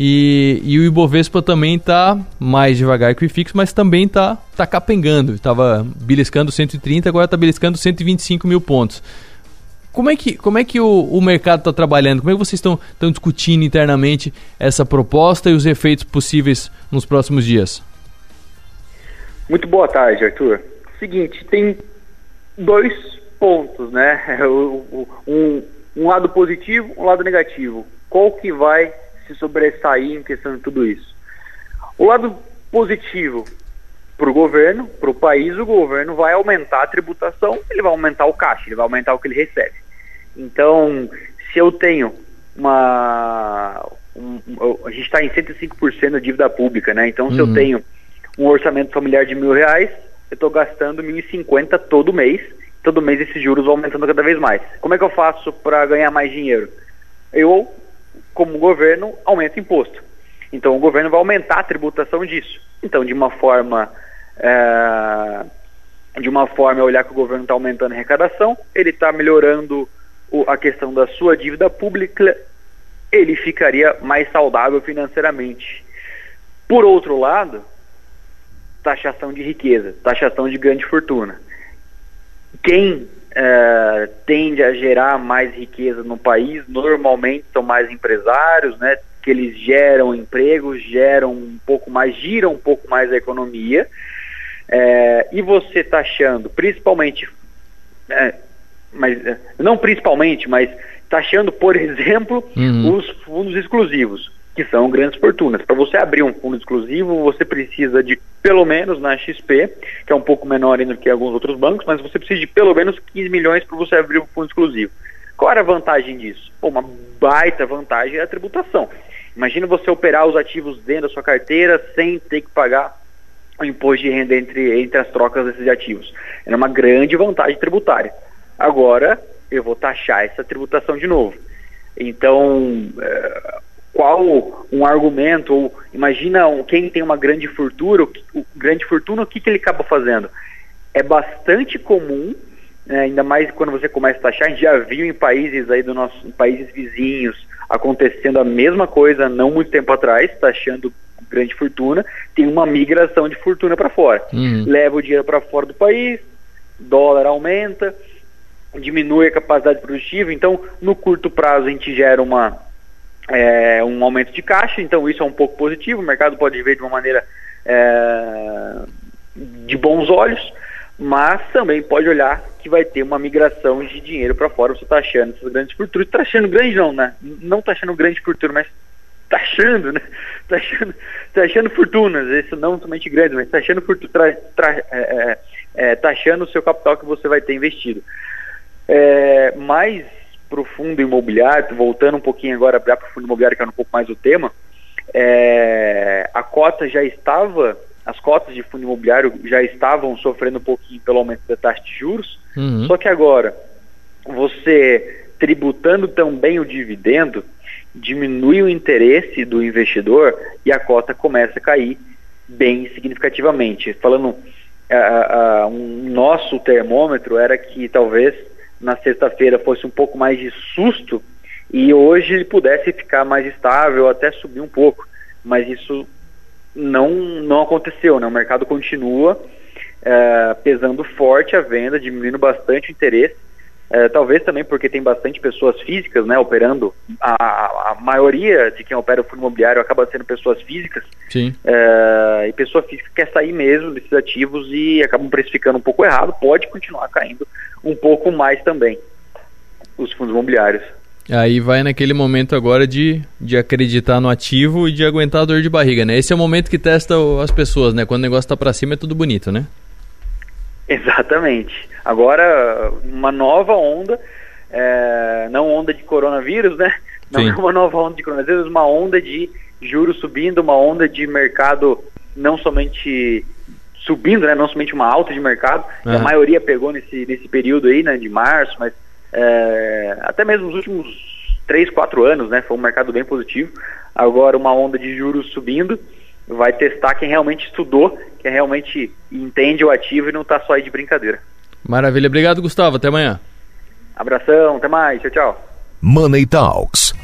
E, e o Ibovespa também está mais devagar que o IFIX, mas também está tá capengando. Estava beliscando 130, agora está beliscando 125 mil pontos. Como é que, como é que o, o mercado está trabalhando? Como é que vocês estão discutindo internamente essa proposta e os efeitos possíveis nos próximos dias? Muito boa tarde, Arthur. Seguinte, tem dois pontos, né? Um, um lado positivo, um lado negativo. Qual que vai se sobressair em questão de tudo isso? O lado positivo para o governo, para o país, o governo vai aumentar a tributação, ele vai aumentar o caixa, ele vai aumentar o que ele recebe. Então, se eu tenho uma. Um, a gente está em 105% da dívida pública, né? Então, se uhum. eu tenho um orçamento familiar de mil reais, eu estou gastando 1.050 todo mês. Todo mês esses juros vão aumentando cada vez mais. Como é que eu faço para ganhar mais dinheiro? Eu, como governo, aumento imposto. Então o governo vai aumentar a tributação disso. Então, de uma forma. É, de uma forma, olhar que o governo está aumentando a arrecadação, ele está melhorando o, a questão da sua dívida pública, ele ficaria mais saudável financeiramente. Por outro lado, taxação de riqueza, taxação de grande fortuna. Quem é, tende a gerar mais riqueza no país normalmente são mais empresários, né? Que eles geram empregos, geram um pouco mais, giram um pouco mais a economia. É, e você taxando, principalmente, é, mas não principalmente, mas taxando, por exemplo, uhum. os fundos exclusivos que são grandes fortunas. Para você abrir um fundo exclusivo, você precisa de pelo menos na XP, que é um pouco menor ainda que alguns outros bancos, mas você precisa de pelo menos 15 milhões para você abrir um fundo exclusivo. Qual era a vantagem disso? Pô, uma baita vantagem é a tributação. Imagina você operar os ativos dentro da sua carteira sem ter que pagar o imposto de renda entre, entre as trocas desses ativos. Era uma grande vantagem tributária. Agora, eu vou taxar essa tributação de novo. Então, é, qual um argumento, ou imagina quem tem uma grande fortuna, o, grande fortuna, o que, que ele acaba fazendo? É bastante comum, né, ainda mais quando você começa a taxar, a gente já viu em países aí do nosso, países vizinhos acontecendo a mesma coisa não muito tempo atrás, taxando grande fortuna, tem uma migração de fortuna para fora. Uhum. Leva o dinheiro para fora do país, dólar aumenta, diminui a capacidade produtiva, então no curto prazo a gente gera uma é, um aumento de caixa, então isso é um pouco positivo, o mercado pode ver de uma maneira é, de bons olhos, mas também pode olhar que vai ter uma migração de dinheiro para fora, você está achando essas grandes fortunas, está achando grande não, né? Não está achando grande fortuna, mas está achando, né? Está achando, tá achando fortunas, isso não somente grande, mas está achando fortuna, é, é, é, tá achando o seu capital que você vai ter investido. É, mas para o fundo imobiliário, voltando um pouquinho agora para o fundo imobiliário, que é um pouco mais o tema, é, a cota já estava, as cotas de fundo imobiliário já estavam sofrendo um pouquinho pelo aumento da taxa de juros, uhum. só que agora, você tributando também o dividendo, diminui o interesse do investidor e a cota começa a cair bem significativamente. Falando, um nosso termômetro era que talvez na sexta-feira fosse um pouco mais de susto e hoje ele pudesse ficar mais estável, até subir um pouco. Mas isso não, não aconteceu, né? O mercado continua é, pesando forte a venda, diminuindo bastante o interesse. É, talvez também porque tem bastante pessoas físicas, né, operando. A, a maioria de quem opera o fundo imobiliário acaba sendo pessoas físicas. Sim. É, e pessoa física quer sair mesmo desses ativos e acabam precificando um pouco errado. Pode continuar caindo um pouco mais também os fundos imobiliários. Aí vai naquele momento agora de, de acreditar no ativo e de aguentar a dor de barriga, né? Esse é o momento que testa as pessoas, né? Quando o negócio tá para cima é tudo bonito, né? Exatamente. Agora, uma nova onda, é, não onda de coronavírus, né? Não Sim. é uma nova onda de coronavírus, uma onda de juros subindo, uma onda de mercado não somente subindo, né? Não somente uma alta de mercado, uhum. a maioria pegou nesse, nesse período aí, né? De março, mas é, até mesmo nos últimos três, quatro anos, né? Foi um mercado bem positivo. Agora uma onda de juros subindo, vai testar quem realmente estudou, quem realmente entende o ativo e não está só aí de brincadeira. Maravilha, obrigado Gustavo, até amanhã. Abração, até mais, tchau, tchau. Money Talks